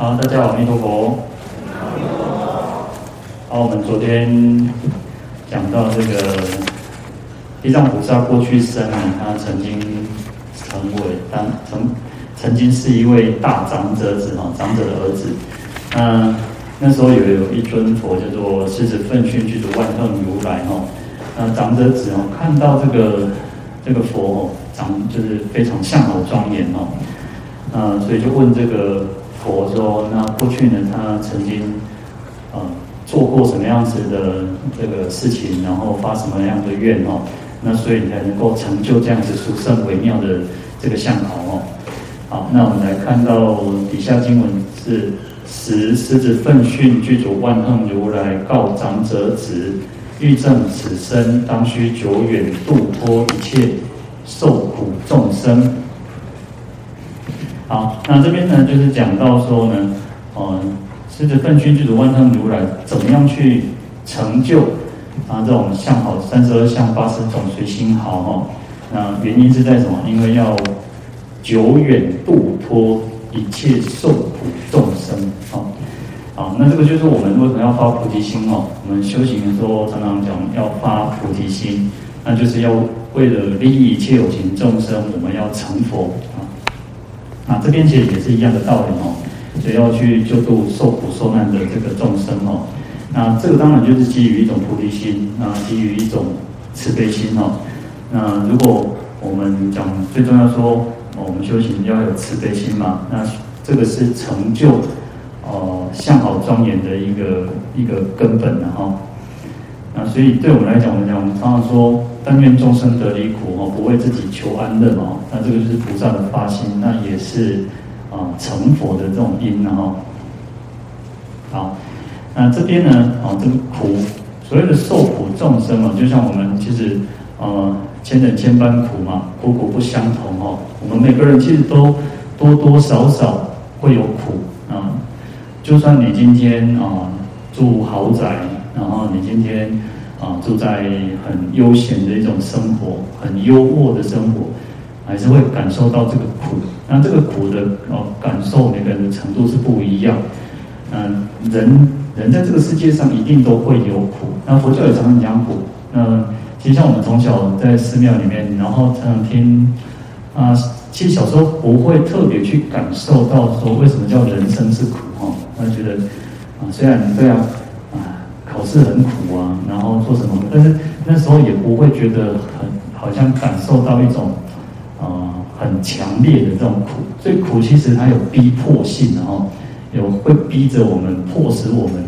好，大家好，阿弥陀佛。好，我们昨天讲到这个地藏菩萨过去生啊，他曾经成为当曾曾经是一位大长者子哈，长者的儿子。那那时候有有一尊佛叫做狮子奋迅具足万行如来哈，那长者子哦看到这个这个佛哦长就是非常相好庄严哦，那所以就问这个佛说，那过去呢他曾经呃做过什么样子的这个事情，然后发什么样的愿哦，那所以才能够成就这样子殊胜微妙的这个相好哦。好，那我们来看到底下经文是。十狮子奋训具足万恨如来告长者子，欲证此身当须久远度脱一切受苦众生。好，那这边呢，就是讲到说呢，嗯，狮子奋迅具足万丈如来怎么样去成就啊这种相好三十二相八十种随心好哈？那原因是在什么？因为要久远度脱。一切受苦众生，啊，好，那这个就是我们为什么要发菩提心哦？我们修行的时候常常讲要发菩提心，那就是要为了利益一切有情众生，我们要成佛。那这边其实也是一样的道理哦，所以要去救度受苦受难的这个众生哦。那这个当然就是基于一种菩提心，啊，基于一种慈悲心哦。那如果我们讲最重要说。我们修行要有慈悲心嘛，那这个是成就哦相好庄严的一个一个根本的哈。那所以对我们来讲，我们讲我们常常说，但愿众生得离苦哦，不为自己求安乐嘛。那这个就是菩萨的发心，那也是啊成佛的这种因哈。好，那这边呢，啊这个苦，所谓的受苦众生嘛，就像我们其实呃。千人千般苦嘛，苦苦不相同哦。我们每个人其实都多多少少会有苦啊。就算你今天啊住豪宅，然后你今天啊住在很悠闲的一种生活，很优渥的生活，还是会感受到这个苦。那这个苦的哦感受，每个人的程度是不一样。嗯，人人在这个世界上一定都会有苦。那佛教也常常讲苦。那其实像我们从小在寺庙里面，然后常常听啊，其实小时候不会特别去感受到说为什么叫人生是苦哈，他觉得啊，虽然这样啊，考试很苦啊，然后做什么，但是那时候也不会觉得很好像感受到一种很强烈的这种苦，所以苦其实它有逼迫性的哈，有会逼着我们，迫使我们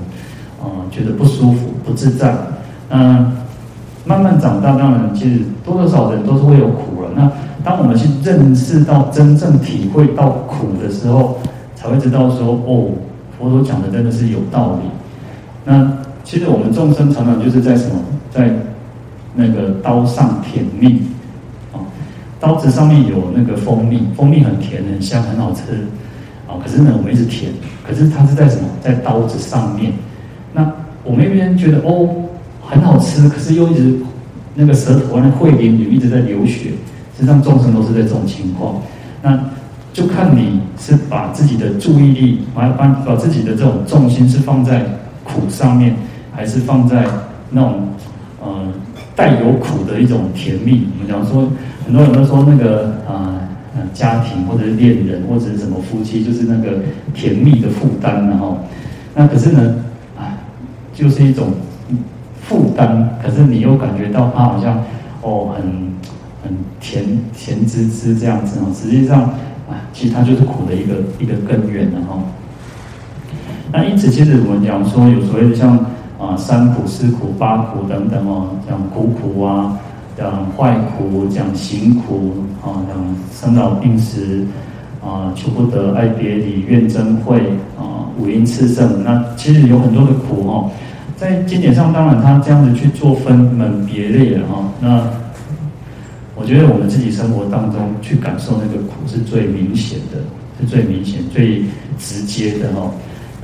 啊觉得不舒服、不自在，嗯。慢慢长大，当然，其实多多少少人都是会有苦了。那当我们去认识到、真正体会到苦的时候，才会知道说：哦，佛陀讲的真的是有道理。那其实我们众生常常就是在什么，在那个刀上舔蜜，刀子上面有那个蜂蜜，蜂蜜很甜、很香、很好吃啊。可是呢，我们一直舔，可是它是在什么，在刀子上面。那我们一边觉得哦。很好吃，可是又一直那个舌头那会淋里一直在流血。实际上众生都是在这种情况，那就看你是把自己的注意力，把把把自己的这种重心是放在苦上面，还是放在那种呃带有苦的一种甜蜜。我们讲说，很多人都说那个啊、呃、家庭或者是恋人或者是什么夫妻，就是那个甜蜜的负担，然后那可是呢啊，就是一种。负担，可是你又感觉到它好像哦，很很甜甜滋滋这样子哦。实际上啊，其实它就是苦的一个一个根源的哈。那因此，其实我们讲说有所谓的像啊三苦、四苦、八苦等等哦，讲苦苦啊，讲坏苦，讲行苦啊，讲生老病死啊，求不得、爱别离、怨憎会啊，五阴炽盛。那其实有很多的苦哦。在经典上，当然他这样子去做分门别类了哈。那我觉得我们自己生活当中去感受那个苦是最明显的，是最明显、最直接的哈。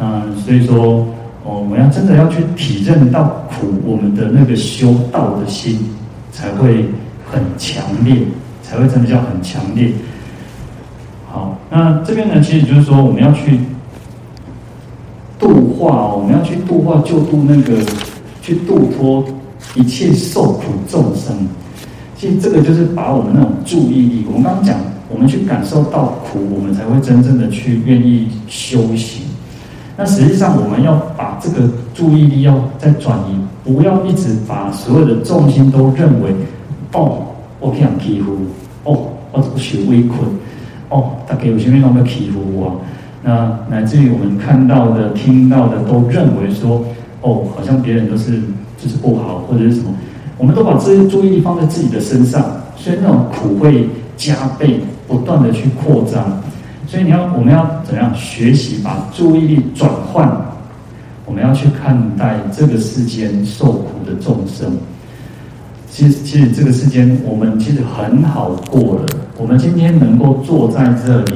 嗯，所以说，我们要真的要去体认到苦，我们的那个修道的心才会很强烈，才会真的叫很强烈。好，那这边呢，其实就是说我们要去度化，我们要去度化救度那个，去度脱一切受苦众生。其实这个就是把我们那种注意力，我们刚刚讲，我们去感受到苦，我们才会真正的去愿意修行。那实际上，我们要把这个注意力要再转移，不要一直把所有的重心都认为，哦，我这样欺负，哦，我这个学微困，哦，大概有些地方要欺负我。那乃至于我们看到的、听到的，都认为说，哦，好像别人都是就是不好，或者是什么。我们都把这些注意力放在自己的身上，所以那种苦会加倍，不断的去扩张。所以你要，我们要怎样学习把注意力转换？我们要去看待这个世间受苦的众生。其实，其实这个世间我们其实很好过了。我们今天能够坐在这里，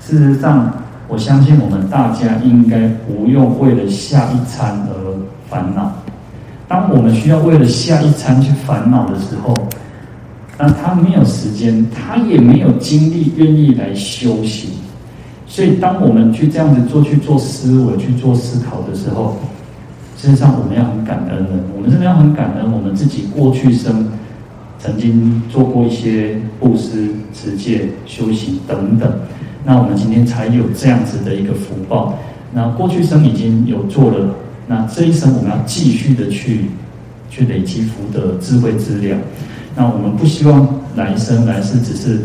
事实上，我相信我们大家应该不用为了下一餐而烦恼。当我们需要为了下一餐去烦恼的时候，那他没有时间，他也没有精力愿意来修行。所以，当我们去这样子做、去做思维、去做思考的时候，事实上我们要很感恩的。我们真的要很感恩，我们自己过去生曾经做过一些布施、持戒、修行等等，那我们今天才有这样子的一个福报。那过去生已经有做了。那这一生我们要继续的去去累积福德、智慧资粮。那我们不希望来生来世只是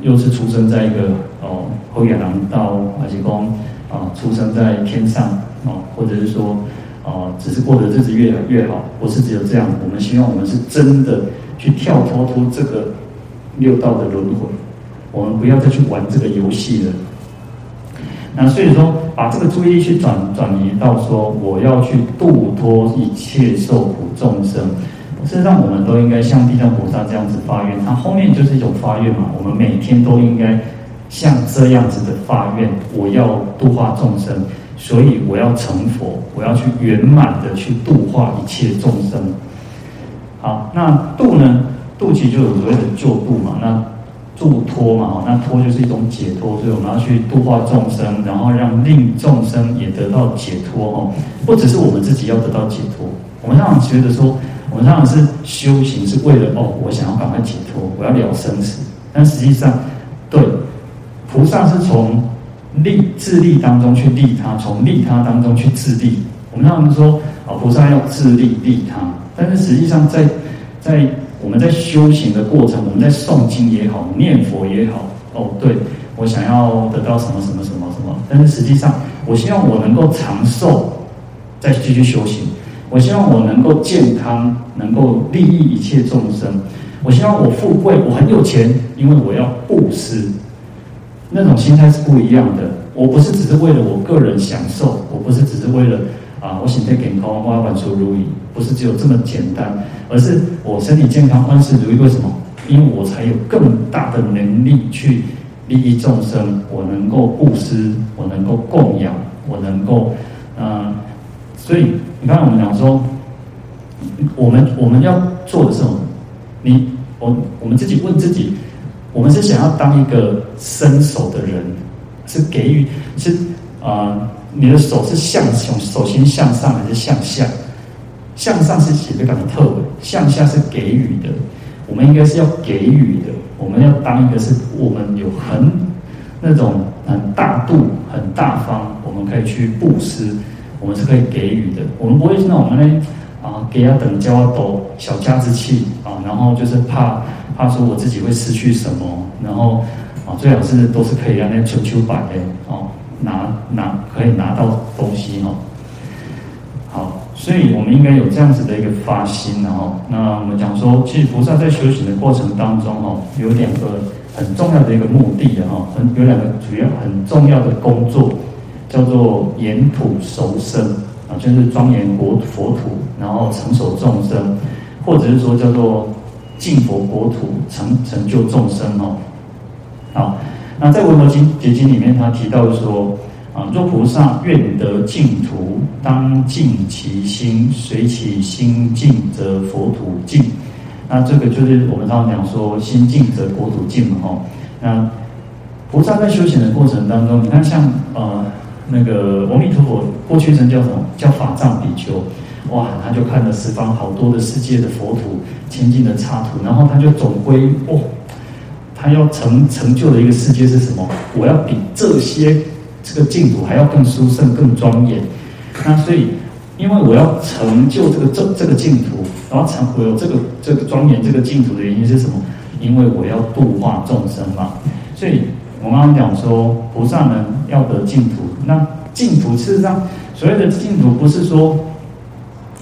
又是出生在一个哦后野狼道阿吉公啊，出生在天上哦，或者是说哦，只是过得日子越来越好，不是只有这样。我们希望我们是真的去跳脱出这个六道的轮回，我们不要再去玩这个游戏了。那所以说，把这个注意力去转转移到说，我要去度脱一切受苦众生。事实上，我们都应该像地藏菩萨这样子发愿，那后面就是一种发愿嘛。我们每天都应该像这样子的发愿，我要度化众生，所以我要成佛，我要去圆满的去度化一切众生。好，那度呢？度其实就有所谓的救度嘛。那助脱嘛，那脱就是一种解脱，所以我们要去度化众生，然后让令众生也得到解脱哦。不只是我们自己要得到解脱，我们常常觉得说，我们常常是修行是为了哦，我想要赶快解脱，我要了生死。但实际上，对，菩萨是从利自利当中去利他，从利他当中去自利。我们常常说啊，菩萨要自利利他，但是实际上在在。我们在修行的过程，我们在诵经也好，念佛也好，哦，对，我想要得到什么什么什么什么，但是实际上，我希望我能够长寿，再继续修行；我希望我能够健康，能够利益一切众生；我希望我富贵，我很有钱，因为我要布施。那种心态是不一样的。我不是只是为了我个人享受，我不是只是为了。啊，我身体健康，我要万事如意，不是只有这么简单，而是我身体健康，万事如意。为什么？因为我才有更大的能力去利益众生，我能够布施，我能够供养，我能够，嗯、呃，所以你看，我们讲说，我们我们要做的时候，你我我们自己问自己，我们是想要当一个伸手的人，是给予，是啊。你的手是向从手心向上还是向下？向上是写的特别，向下是给予的。我们应该是要给予的。我们要当一个是我们有很那种很大度、很大方，我们可以去布施，我们是可以给予的。我们不会是那种呢啊，给他等教斗小家子气啊，然后就是怕怕说我自己会失去什么，然后啊，最好是都是可以让那求求摆的哦。拿拿可以拿到东西哈，好，所以我们应该有这样子的一个发心然后，那我们讲说，其实菩萨在修行的过程当中哦，有两个很重要的一个目的的哈，很有两个主要很重要的工作，叫做严土熟生啊，就是庄严国佛土，然后成熟众生，或者是说叫做净佛国土，成成就众生哦，好。那在《维摩经结经》里面，他提到说：啊，若菩萨愿得净土，当净其心，随其心净，则佛土净。那这个就是我们常常讲说，心净则国土净嘛，哈。那菩萨在修行的过程当中，你看像呃那个阿弥陀佛过去称叫什么？叫法藏比丘。哇，他就看了十方好多的世界的佛土、清净的刹土，然后他就总归哦，他要成成就的一个世界是什么？我要比这些这个净土还要更殊胜、更庄严。那所以，因为我要成就这个这这个净土，然后成我有这个这个庄严这个净土的原因是什么？因为我要度化众生嘛。所以我刚刚讲说，菩萨们要得净土，那净土事实上所谓的净土不是说。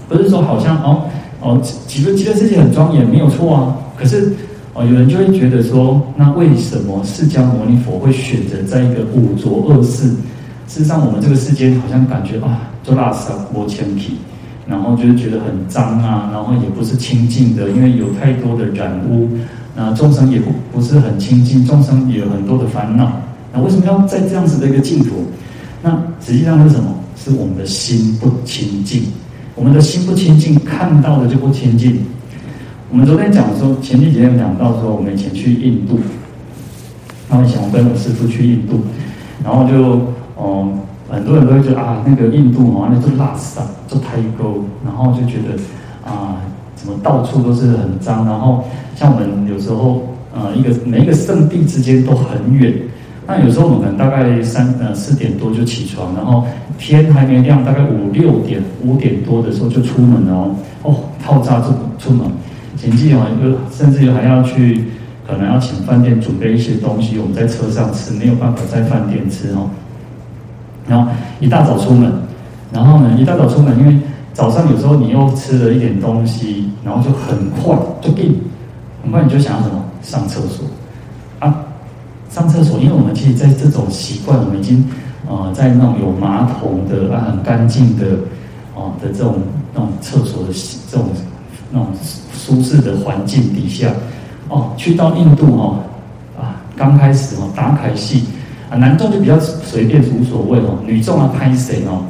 不是说好像哦哦，极乐极乐世界很庄严，没有错啊。可是哦，有人就会觉得说，那为什么释迦牟尼佛会选择在一个五浊恶世？事实上，我们这个世间好像感觉啊，做垃圾多千皮，然后就是觉得很脏啊，然后也不是清净的，因为有太多的染污。那众生也不不是很清净，众生也有很多的烦恼。那为什么要在这样子的一个净土？那实际上是什么？是我们的心不清净。我们的心不清净，看到的就不清净。我们昨天讲说，前几天有讲到说，我们以前去印度，然后以前我跟我师父去印度，然后就，嗯，很多人都会觉得啊，那个印度哦，那就垃圾，就太沟，然后就觉得啊，怎么到处都是很脏，然后像我们有时候，呃，一个每一个圣地之间都很远。那有时候我们可能大概三呃四点多就起床，然后天还没亮，大概五六点五点多的时候就出门了哦，哦，套扎就出门，前期哦又甚至还要去，可能要请饭店准备一些东西，我们在车上吃，没有办法在饭店吃哦。然后一大早出门，然后呢一大早出门，因为早上有时候你又吃了一点东西，然后就很快就病，很快你就想要什么上厕所啊。上厕所，因为我们其实，在这种习惯，我们已经，呃，在那种有马桶的啊，很干净的，哦、呃、的这种那种厕所的这种那种舒适的环境底下，哦，去到印度哦，啊，刚开始哦，打开戏啊，男众就比较随便无所谓哦，女众啊拍谁哦，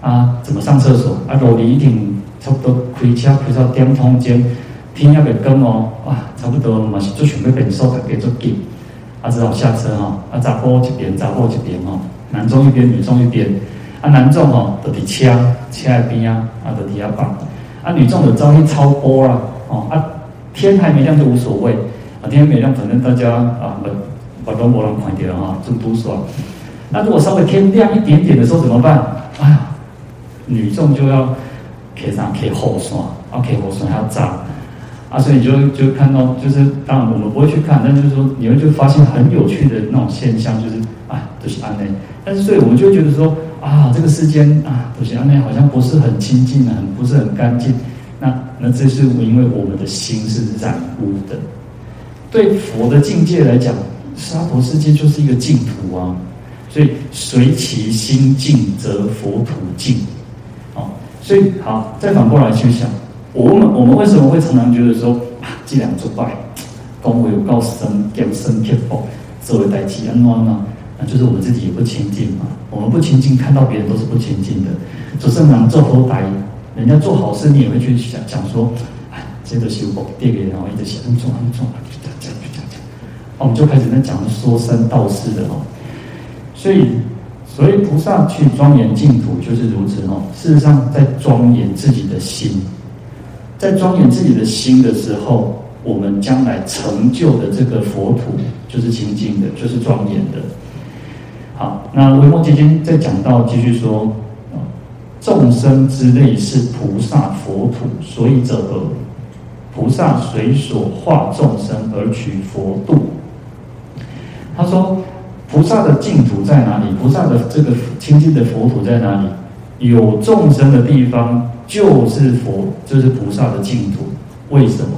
啊，怎么上厕所啊？罗里一定差不多开车开到点通间，天要个更哦，哇，差不多嘛是做准备变瘦的，给做紧。啊，只好下车哈，啊，闸坡这边，闸坡这边哈，男众一边，女众一边，啊，男众哈都得枪，枪在边啊，啊，都底下绑，啊，女众的照例超波了，哦，啊，天还没亮就无所谓，啊，天还没亮，反正大家啊，把把灯没人看见了哈，就都爽。那如果稍微天亮一点点的时候怎么办？哎呀，女众就要贴上贴后刷，啊，贴后刷还要扎。啊，所以你就就看到，就是当然我们不会去看，但就是说你们就发现很有趣的那种现象，就是啊，都是安内。但是所以我们就觉得说啊，这个世间啊，都是安内好像不是很清净啊，很不是很干净。那那这是因为我们的心是染污的。对佛的境界来讲，娑婆世界就是一个净土啊。所以随其心净，则佛土净。好，所以好，再反过来去想。我们我们为什么会常常觉得说啊，这两做拜，恭维有告神，给神贴福，作为代替安暖嘛？那就是我们自己也不清净嘛。我们不清净，看到别人都是不清净的。做圣人做好歹，人家做好事，你也会去想讲说，哎，这个修福对给然后一直想，很重很重，就这样就这样讲。我们就开始在讲说三道四的哦。所以，所以菩萨去庄严净土就是如此哦。事实上，在庄严自己的心。在庄严自己的心的时候，我们将来成就的这个佛土就是清净的，就是庄严的。好，那维摩诘经在讲到继续说，众生之类是菩萨佛土，所以者何？菩萨随所化众生而取佛度。他说，菩萨的净土在哪里？菩萨的这个清净的佛土在哪里？有众生的地方。就是佛，就是菩萨的净土。为什么？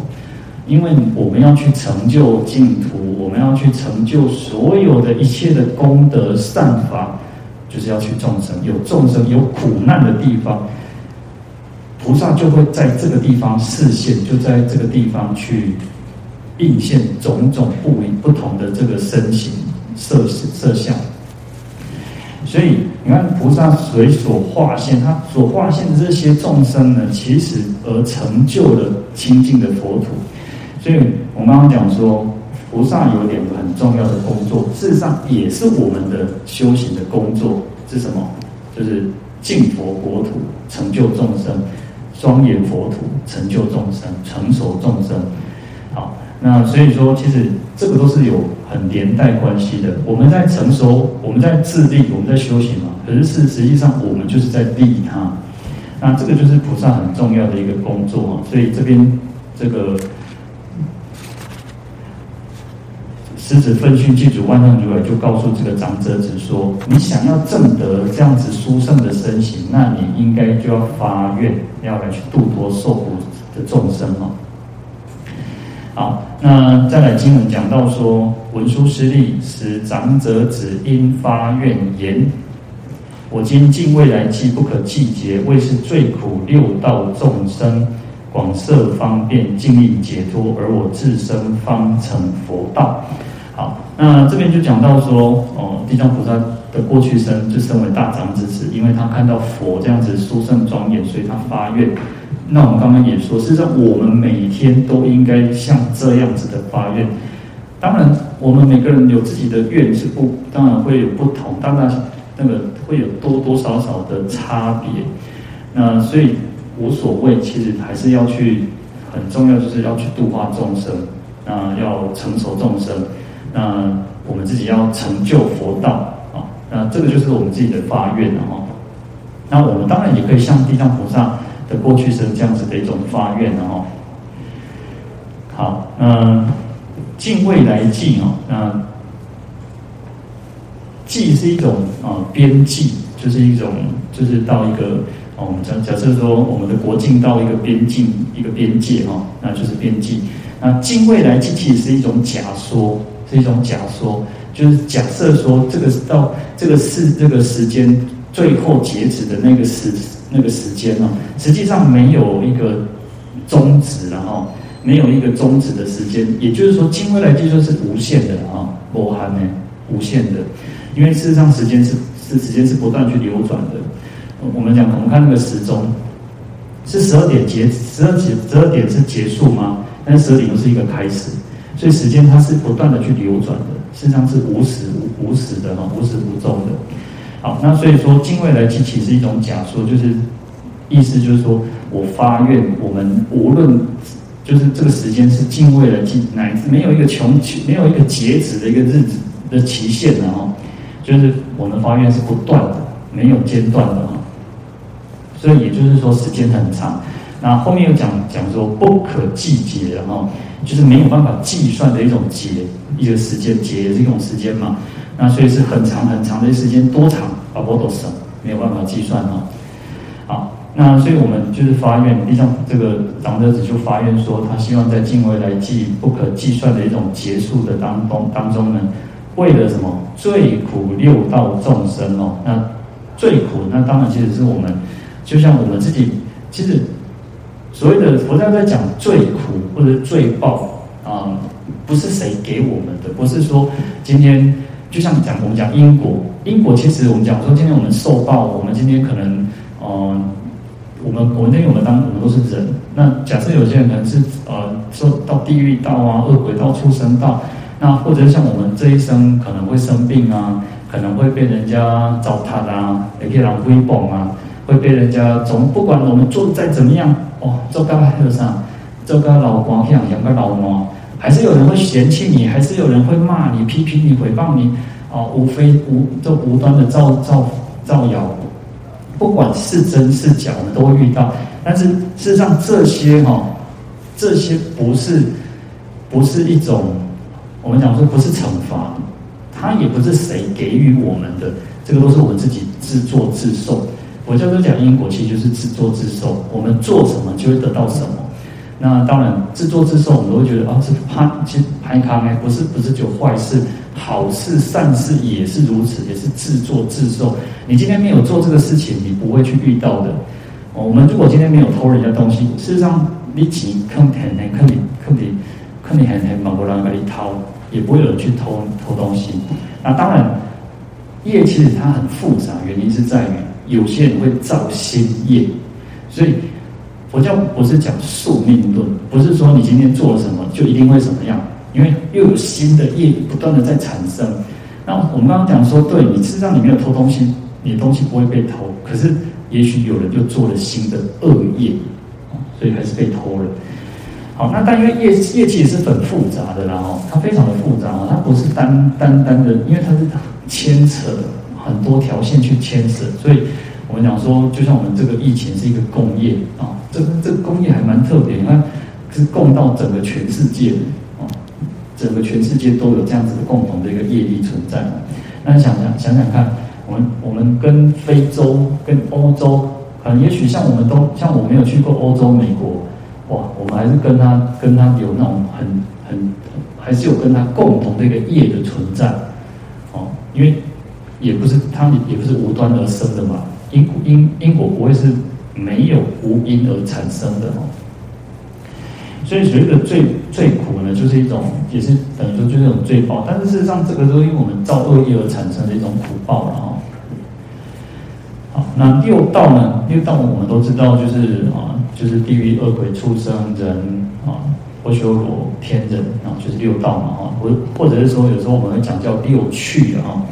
因为我们要去成就净土，我们要去成就所有的一切的功德善法，就是要去众生。有众生有苦难的地方，菩萨就会在这个地方示现，就在这个地方去应现种种不一不同的这个身形色色相。所以你看，菩萨随所化现，他所化现的这些众生呢，其实而成就了清净的佛土。所以我刚刚讲说，菩萨有两个很重要的工作，事实上也是我们的修行的工作，是什么？就是净佛国土，成就众生；庄严佛土，成就众生，成熟众生。好，那所以说，其实这个都是有很连带关系的。我们在成熟，我们在自利，我们在修行嘛。可是是实际上，我们就是在利他。那这个就是菩萨很重要的一个工作啊。所以这边这个。狮子奋迅具足万丈如来就告诉这个长者子说：“你想要证得这样子殊胜的身形，那你应该就要发愿，要来去度脱受苦的众生哦。”好，那再来经文讲到说：“文殊师利，使长者子应发愿言：我今尽未来际不可计劫，为是最苦六道众生广设方便，尽力解脱，而我自身方成佛道。”好，那这边就讲到说，哦，地藏菩萨的过去生就身为大长子子，因为他看到佛这样子殊胜庄严，所以他发愿。那我们刚刚也说，事实上我们每天都应该像这样子的发愿。当然，我们每个人有自己的愿是不，当然会有不同，当然那个会有多多少少的差别。那所以无所谓，其实还是要去很重要，就是要去度化众生，啊，要成熟众生。那我们自己要成就佛道啊，那这个就是我们自己的发愿了哈。那我们当然也可以像地藏菩萨的过去生这样子的一种发愿了哈。好，嗯，尽未来际哦，那际是一种啊边际，就是一种就是到一个我们假假设说我们的国境到一个边境一个边界哈，那就是边际。那尽未来际其实是一种假说。是一种假说，就是假设说这个到这个是这个时间最后截止的那个时那个时间呢，实际上没有一个终止，然后没有一个终止的时间，也就是说，尽未来计算是无限的啊，无限的，无限的，因为事实上时间是是时间是不断去流转的。我们讲，我们看那个时钟，是十二点结十二点十二点是结束吗？但是十二点又是一个开始。所以时间它是不断的去流转的，事实上是无时无无时的哈，无始无终的。好，那所以说尽未来际其实是一种假说，就是意思就是说我发愿，我们无论就是这个时间是尽未来际，乃至没有一个穷没有一个截止的一个日子的期限的哈，就是我们发愿是不断的，没有间断的哈。所以也就是说时间很长。那后面又讲讲说不可计劫的哈。就是没有办法计算的一种劫，一个时间劫也是一种时间嘛。那所以是很长很长的时间，多长啊？我都省，没有办法计算哈。好，那所以我们就是发愿，地藏这个长者子就发愿说，他希望在尽未来计不可计算的一种劫数的当中当中呢，为了什么？最苦六道众生哦。那最苦，那当然其实是我们，就像我们自己，其实。所谓的佛教在讲罪苦或者罪报啊，不是谁给我们的，不是说今天就像讲我们讲因果，因果其实我们讲说今天我们受报，我们今天可能、呃，我们我们因为我们当我们都是人，那假设有些人可能是呃受到地狱道啊、恶鬼道、畜生道，那或者像我们这一生可能会生病啊，可能会被人家糟蹋啊，也可以让威崩啊。会被人家总不管我们做再怎么样哦，做干和尚，做个老光像养个老猫，还是有人会嫌弃你，还是有人会骂你、批评你、诽谤你哦，无非无就无端的造造造谣，不管是真是假，我们都会遇到。但是事实上这些哈、哦，这些不是不是一种我们讲说不是惩罚，它也不是谁给予我们的，这个都是我们自己自作自受。我叫做讲因果，其实就是自作自受。我们做什么就会得到什么。那当然，自作自受，我们都会觉得啊，是拍其实拍卡呢，不是不是就坏事，好事善事也是如此，也是自作自受。你今天没有做这个事情，你不会去遇到的。我们如果今天没有偷人家东西，事实上你钱坑田呢，坑你坑你坑你很很某个人给你掏，也不会有人去偷偷东西。那当然，业其实它很复杂，原因是在于。有些人会造新业，所以佛教不是讲宿命论，不是说你今天做了什么就一定会怎么样，因为又有新的业不断的在产生。那我们刚刚讲说，对你事实上你没有偷东西，你的东西不会被偷，可是也许有人就做了新的恶业，所以还是被偷了。好，那但因为业业气也是很复杂的，然后它非常的复杂啊，它不是单单单的，因为它是牵扯很多条线去牵扯，所以我们讲说，就像我们这个疫情是一个共业啊，这这个共业还蛮特别，你看是共到整个全世界啊，整个全世界都有这样子的共同的一个业力存在。那想想想想看，我们我们跟非洲、跟欧洲，可能也许像我们都像我没有去过欧洲、美国。哇，我们还是跟他跟他有那种很很，还是有跟他共同的一个业的存在，哦，因为也不是他也不是无端而生的嘛，因因因果不会是没有无因而产生的哦，所以所谓的最最苦呢，就是一种也是等于说就是一种罪报，但是事实上这个都是因为我们造恶业而产生的一种苦报了哦。好，那六道呢？六道我们都知道就是啊。就是地狱、恶鬼、畜生、人啊，阿修罗、天人啊，就是六道嘛哈，或或者是说，有时候我们会讲叫六趣啊。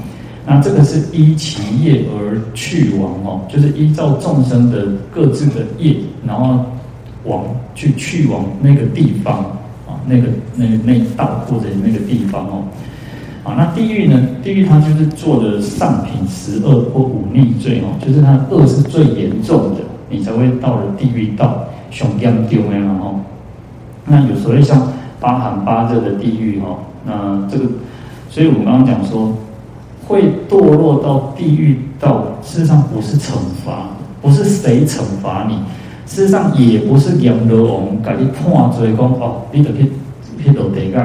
那这个是依其业而去往哦，就是依照众生的各自的业，然后往去去往那个地方啊，那个那个那道或者那个地方哦。啊，那地狱呢？地狱它就是做的上品十恶或五逆罪哦，就是它恶是最严重的。你才会到了地狱道，熊样丢那样哦。那有所谓像八寒八热的地狱哦，那这个，所以我们刚刚讲说，会堕落到地狱道，事实上不是惩罚，不是谁惩罚你，事实上也不是阎罗王给你判罪讲哦，你得去去落地狱，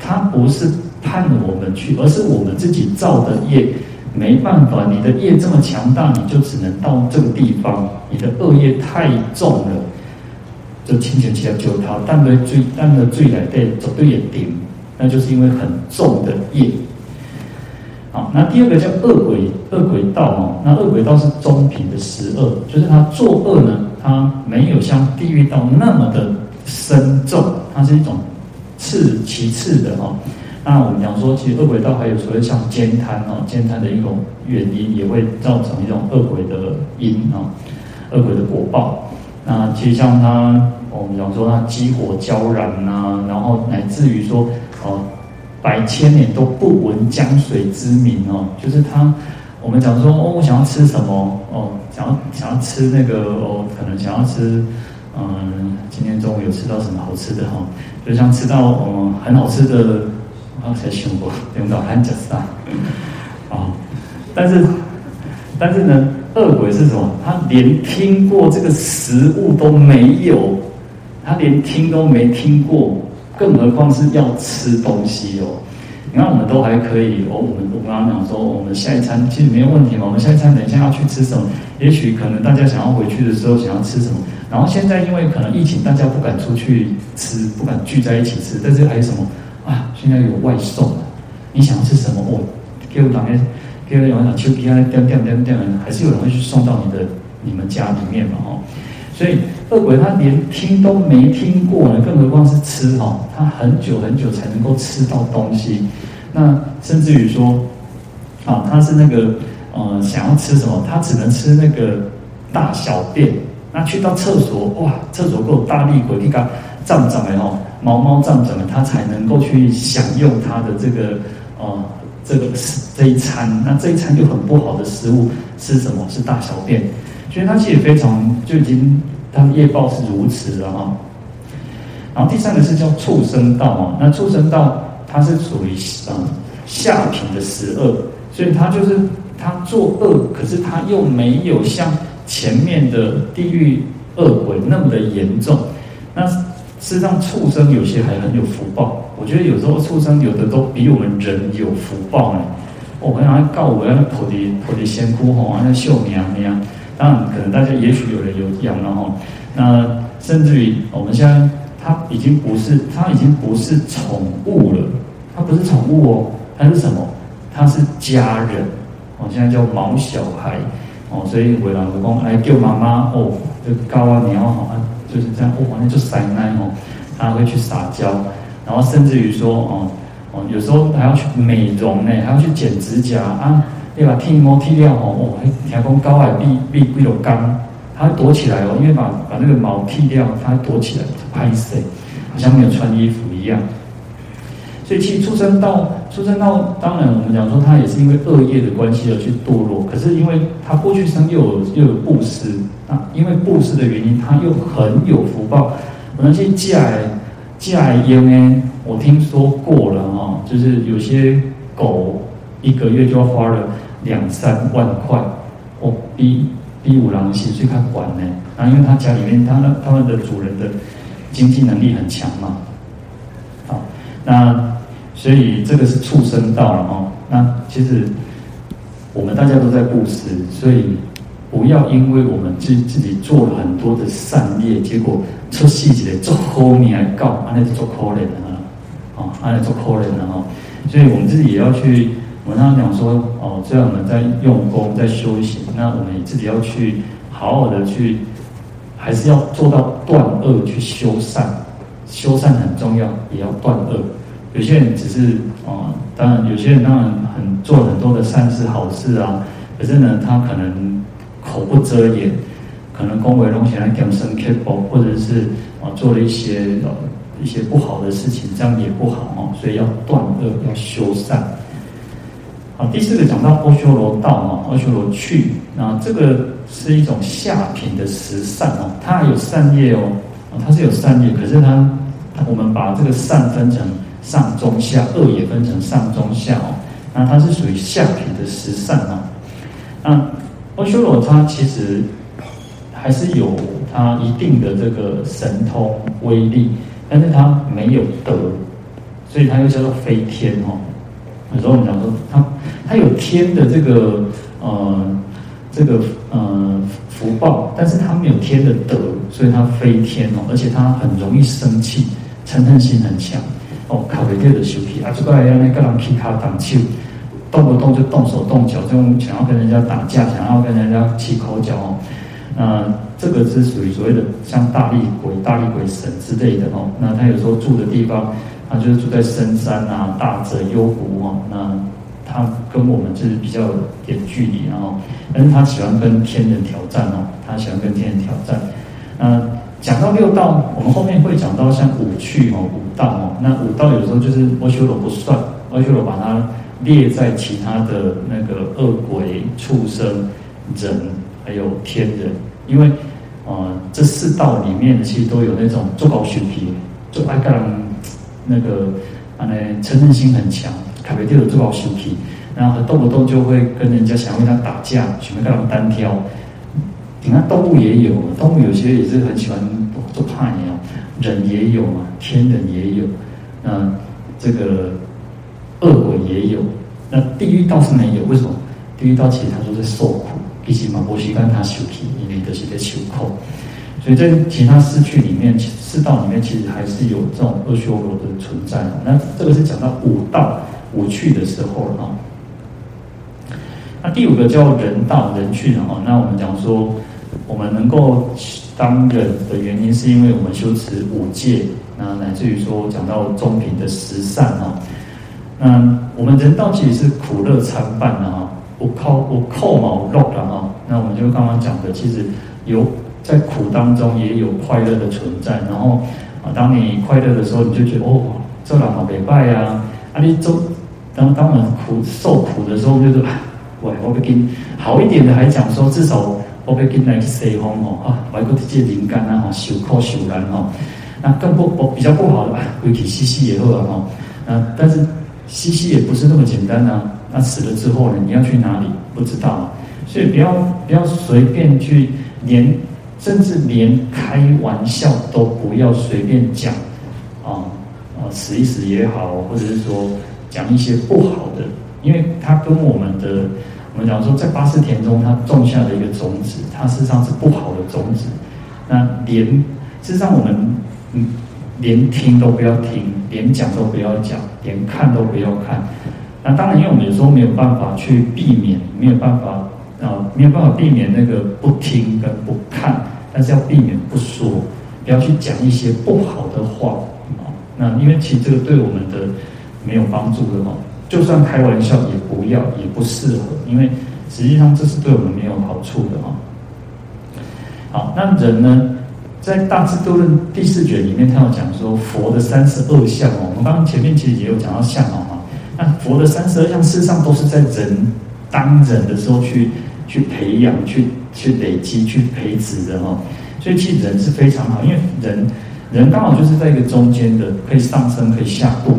他不是判我们去，而是我们自己造的业。没办法，你的业这么强大，你就只能到这个地方。你的恶业太重了，就倾全其他就他，但的最但的最来对走对也顶，那就是因为很重的业。那第二个叫恶鬼恶鬼道哦，那恶鬼道是中品的十恶，就是他作恶呢，他没有像地狱道那么的深重，它是一种次其次的哦。那我们讲说，其实恶鬼道还有所谓像慳贪哦，慳贪的一种原因，也会造成一种恶鬼的因啊，恶鬼的果报。那其实像他，我们讲说他激火焦燃呐，然后乃至于说哦，百千年都不闻江水之名哦，就是他，我们讲说哦，我想要吃什么哦，想要想要吃那个哦，可能想要吃，嗯，今天中午有吃到什么好吃的哈，就像吃到嗯很好吃的。刚才想过用到汉加萨啊，但是但是呢，恶鬼是什么？他连听过这个食物都没有，他连听都没听过，更何况是要吃东西哦。你看，我们都还可以哦。我们我刚刚讲说，我们下一餐其实没有问题嘛。我们下一餐等一下要去吃什么？也许可能大家想要回去的时候想要吃什么？然后现在因为可能疫情，大家不敢出去吃，不敢聚在一起吃，但是还有什么？啊，现在有外送，你想吃什么？哦，给我打开，给我讲手机啊，点点点点，还是有人会去送到你的你们家里面嘛？哦，所以恶鬼他连听都没听过呢，更何况是吃哦，他很久很久才能够吃到东西。那甚至于说，啊，他是那个呃，想要吃什么，他只能吃那个大小便。那去到厕所，哇，厕所够大力鬼，你看站长的哦。毛毛藏怎么他才能够去享用他的这个呃这个这一餐？那这一餐就很不好的食物是什么？是大小便。所以他其实非常就已经他的业报是如此了哈。然后第三个是叫畜生道啊，那畜生道它是属于呃下品的十恶，所以他就是他作恶，可是他又没有像前面的地狱恶鬼那么的严重，那。事实上，畜生有些还很有福报。我觉得有时候畜生有的都比我们人有福报呢。我好像告我要菩提菩提仙姑吼，那秀苗那样。当然，可能大家也许有人有养了哈。那甚至于我们现在，它已经不是，它已经不是宠物了。它不是宠物哦，它是什么？它是家人。哦，现在叫毛小孩。哦，所以回来我讲来救妈妈哦，就高啊鸟好啊。就是这样，哦，那就塞奶哦，他会去撒娇，然后甚至于说，哦哦，有时候还要去美容呢，还要去剪指甲啊。你把剃毛剃掉哦，哦，听讲高矮比比比有刚，它躲起来哦，因为把把那个毛剃掉，它躲起来拍死，好像没有穿衣服一样。所以其实出生到出生到，当然我们讲说他也是因为恶业的关系而去堕落，可是因为他过去生又有又有布施啊，因为布施的原因，他又很有福报。我那些嫁嫁烟呢，我听说过了哈，就是有些狗一个月就要花了两三万块，哦，比比五郎薪水还管呢。啊，因为他家里面他他们的主人的经济能力很强嘛，好，那。所以这个是畜生道了哦。那其实我们大家都在布施，所以不要因为我们自自己做了很多的善业，结果出细节的做后面来告，那是做可怜的啊，哦，那就做可怜的哦。所以我们自己也要去，我刚刚讲说哦，虽然我们在用功在修行，那我们自己要去好好的去，还是要做到断恶去修善，修善很重要，也要断恶。有些人只是啊，当然有些人当然很做很多的善事好事啊，可是呢，他可能口不遮言，可能恭维东西来讲生刻薄，或者是啊做了一些呃一些不好的事情，这样也不好哦，所以要断恶，要修善。好，第四个讲到阿修罗道啊，阿修罗趣，那这个是一种下品的十善哦，它有善业哦，它是有善业，可是它我们把这个善分成。上中下恶也分成上中下哦，那它是属于下品的十善哦。那阿修罗他其实还是有他一定的这个神通威力，但是他没有德，所以他又叫做飞天哦。有时候我们讲说他他有天的这个呃这个呃福报，但是他没有天的德，所以他飞天哦，而且他很容易生气，嗔恨心很强。哦，靠北这个修皮啊，这个要那个人皮卡挡球，动不动就动手动脚，就想要跟人家打架，想要跟人家起口角哦。那这个是属于所谓的像大力鬼、大力鬼神之类的哦。那他有时候住的地方，他就是住在深山啊、大泽幽谷哦。那他跟我们就是比较有点距离哦，但是他喜欢跟天人挑战哦，他喜欢跟天人挑战。嗯。讲到六道，我们后面会讲到像五趣哦、五道哦。那五道有时候就是阿修罗不算，阿修罗把它列在其他的那个恶鬼、畜生、人还有天人，因为呃这四道里面其实都有那种做高修皮，做爱干那个啊那嗔恨心很强，卡贝蒂的做高修皮，然后动不动就会跟人家想要跟他打架，喜欢跟他们单挑。你看动物也有，动物有些也是很喜欢做派哦，人也有嘛，天人也有，那这个恶鬼也有，那地狱倒是没有，为什么？地狱道其实他都在受苦，毕竟嘛，波西干他修皮，因为都是在求苦，所以在其他四趣里面，四道里面其实还是有这种阿修罗的存在。那这个是讲到五道五趣的时候了啊。那第五个叫人道人趣哈，那我们讲说。我们能够当人的原因，是因为我们修持五戒，那乃至于说讲到中品的十善哦。那我们人道其实是苦乐参半的哈，不靠不扣毛肉的哈。那我们就刚刚讲的，其实有在苦当中也有快乐的存在。然后啊，当你快乐的时候，你就觉得哦，这人好礼拜呀。啊，你做当当我苦受苦的时候，就是喂，我给你好一点的，还讲说至少。我被跟来去西方哦，啊，外国的这些灵感啊，哈，修苦修难哦，那更不不比较不好的吧，回去死死也好啊，哈，那但是死死也不是那么简单啊，那死了之后呢，你要去哪里？不知道啊，所以不要不要随便去连，甚至连开玩笑都不要随便讲啊啊，死一死也好，或者是说讲一些不好的，因为它跟我们的。我们讲说，在八识田中，他种下的一个种子，它事实上是不好的种子。那连事实上，我们嗯，连听都不要听，连讲都不要讲，连看都不要看。那当然，因为我们有时候没有办法去避免，没有办法啊，没有办法避免那个不听跟不看，但是要避免不说，不要去讲一些不好的话啊。那因为其实这个对我们的没有帮助的嘛。就算开玩笑也不要，也不适合，因为实际上这是对我们没有好处的哈。好，那人呢，在《大智度论》第四卷里面，他有讲说佛的三十二相哦。我们刚刚前面其实也有讲到相哦哈。那佛的三十二相，事实上都是在人当人的时候去去培养、去去累积、去培植的哈。所以其实人是非常好，因为人人刚好就是在一个中间的，可以上升，可以下堕。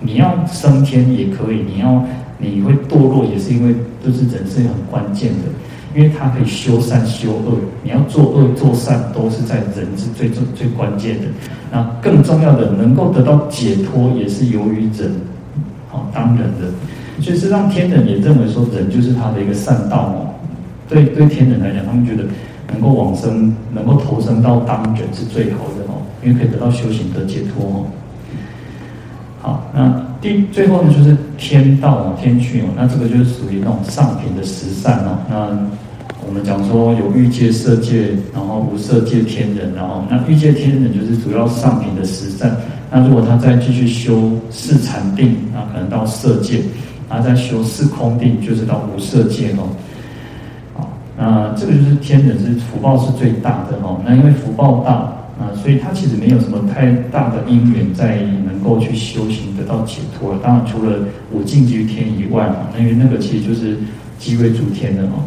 你要升天也可以，你要你会堕落也是因为，就是人是很关键的。因为它可以修善修恶，你要做恶做善，都是在人是最最最关键的。那更重要的，能够得到解脱，也是由于人，好当人的。所以实际上天人也认为说，人就是他的一个善道哦。对对，天人来讲，他们觉得能够往生，能够投生到当人是最好的哦，因为可以得到修行的解脱哦。好，那第最后呢，就是天道哦，天趣哦，那这个就是属于那种上品的十善哦。那我们讲说有欲界、色界，然后无色界天人，然后那欲界天人就是主要上品的十善。那如果他再继续修四禅定，那可能到色界，然后再修四空定，就是到无色界哦。好，那这个就是天人是福报是最大的哦。那因为福报大。所以他其实没有什么太大的因缘在能够去修行得到解脱。当然，除了五净居天以外嘛，因为那个其实就是机会诸天的哦。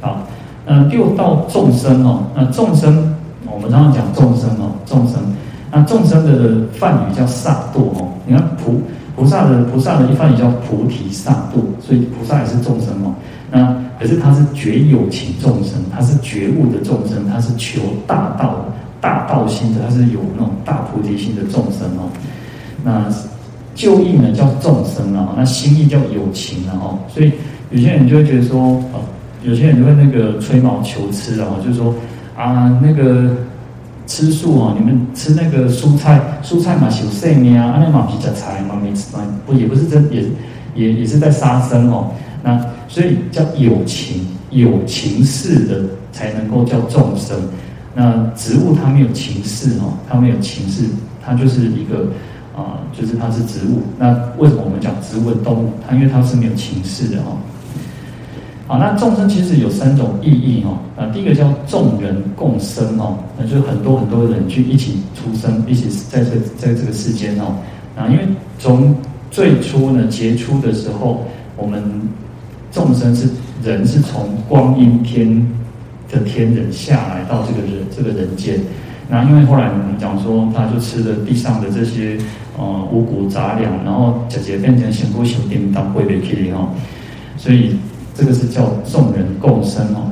好，那六道众生哦，那众生我们常常讲众生哦，众生，那众生的梵语叫萨埵哦。你看菩菩萨的菩萨的一梵语叫菩提萨埵，所以菩萨也是众生哦。那可是他是觉有情众生，他是觉悟的众生，他是求大道的。大道心的，他是有那种大菩提心的众生哦。那旧义呢叫众生啊，那新义叫有情啊哦。所以有些人就会觉得说，哦，有些人就会那个吹毛求疵啊，就是说啊，那个吃素啊，你们吃那个蔬菜，蔬菜嘛，修肾命啊，那嘛比较菜嘛，没吃嘛，不也不是真也也也是在杀生哦。那所以叫有情，有情式的才能够叫众生。那植物它没有情识哦，它没有情识，它就是一个啊、就是它是植物。那为什么我们讲植物的动物？它因为它是没有情识的哦。好，那众生其实有三种意义哦。啊，第一个叫众人共生哦，那就是很多很多人去一起出生，一起在这在这个世间哦。啊，因为从最初呢，结出的时候，我们众生是人是从光阴天。的天人下来到这个人这个人间，那因为后来我们讲说，他就吃了地上的这些呃五谷杂粮，然后直接变成仙姑修定当贵的去哈，所以这个是叫众人共生哦。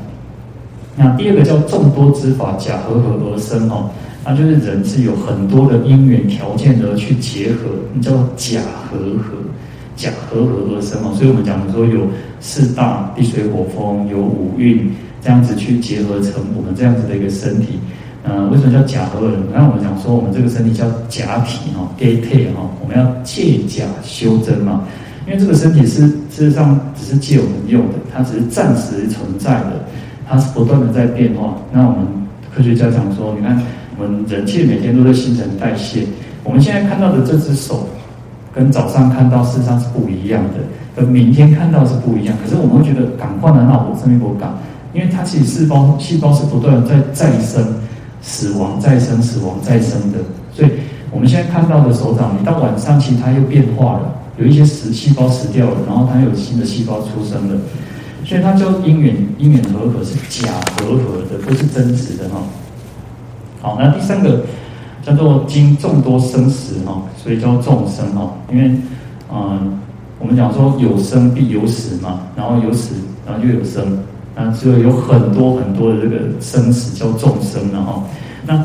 那第二个叫众多之法假和合而生哦，那就是人是有很多的因缘条件而去结合，你叫假和合，假和合而生哦。所以我们讲说有四大地水火风，有五蕴。这样子去结合成我们这样子的一个身体，呃，为什么叫假合而？那我们讲说，我们这个身体叫假体哈，假体哈，我们要借假修真嘛。因为这个身体是事实上只是借我们用的，它只是暂时存在的，它是不断的在变化。那我们科学家讲说，你看我们人气每天都在新陈代谢，我们现在看到的这只手，跟早上看到事实上是不一样的，跟明天看到是不一样。可是我们会觉得，感官的脑部生命不感。因为它其实细胞细胞是不断在再生、死亡、再生、死亡、再生的，所以我们现在看到的手掌，你到晚上其实它又变化了，有一些死细胞死掉了，然后它有新的细胞出生了，所以它叫因缘因缘和合是假和合的，不是真实的哈。好，那第三个叫做经众多生死哈，所以叫众生哈，因为嗯，我们讲说有生必有死嘛，然后有死，然后就有生。啊，就有很多很多的这个生死叫众生了哈。那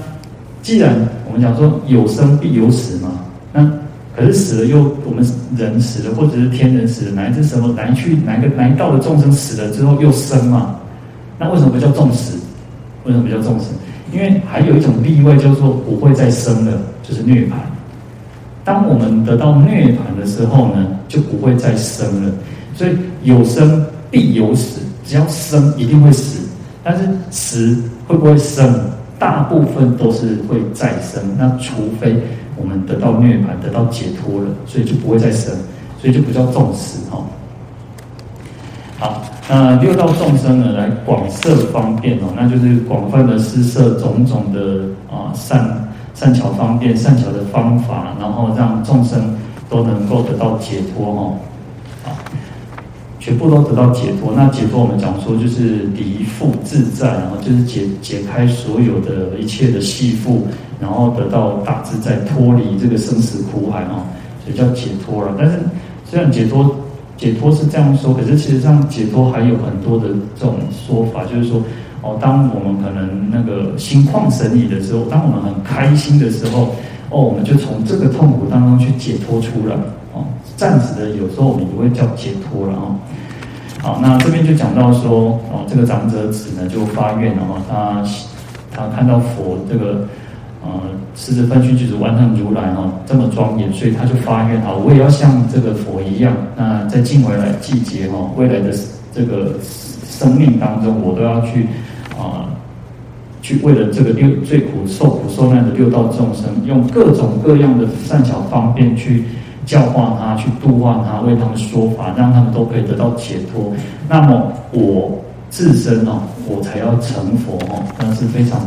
既然我们讲说有生必有死嘛，那可是死了又我们人死了，或者是天人死了，乃至什么来去哪个哪一道的众生死了之后又生嘛？那为什么不叫众死？为什么不叫众死？因为还有一种例外，叫做不会再生了，就是涅槃。当我们得到涅槃的时候呢，就不会再生了。所以有生必有死。只要生一定会死，但是死会不会生？大部分都是会再生。那除非我们得到涅槃，得到解脱了，所以就不会再生。所以就不叫众施哈。好，那六道众生呢，来广设方便哦，那就是广泛的施设种种的啊善善巧方便、善巧的方法，然后让众生都能够得到解脱哦。全部都得到解脱。那解脱，我们讲说就是离缚自在，然后就是解解开所有的一切的系缚，然后得到大自在，脱离这个生死苦海哦，所以叫解脱了。但是虽然解脱解脱是这样说，可是其实上解脱还有很多的这种说法，就是说哦，当我们可能那个心旷神怡的时候，当我们很开心的时候，哦，我们就从这个痛苦当中去解脱出来。哦暂时的，有时候我们也会叫解脱了啊。好，那这边就讲到说，哦，这个长者子呢就发愿了哈，他他看到佛这个呃，狮子分须就是万行如来哈这么庄严，所以他就发愿啊，我也要像这个佛一样，那在近未来季节哈，未来的这个生命当中，我都要去啊，去为了这个六最苦受苦受难的六道众生，用各种各样的善巧方便去。教化他，去度化他，为他们说法，让他们都可以得到解脱。那么我自身哦，我才要成佛哦，那是非常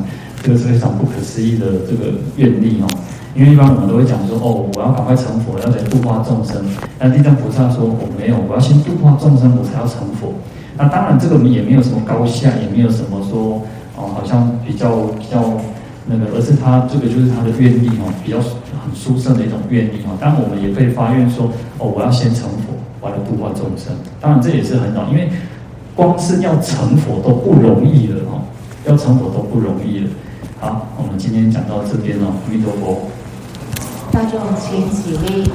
这个是非常不可思议的这个愿力哦。因为一般我们都会讲说哦，我要赶快成佛，要来度化众生。那地藏菩萨说我没有，我要先度化众生，我才要成佛。那当然这个我们也没有什么高下，也没有什么说哦，好像比较比较。那个，而是他这个就是他的愿力哦，比较很殊胜的一种愿力哦。当然，我们也可以发愿说，哦，我要先成佛，我来度化众生。当然，这也是很好，因为光是要成佛都不容易了哦，要成佛都不容易了。好，我们今天讲到这边哦，阿弥陀佛。大众请起立。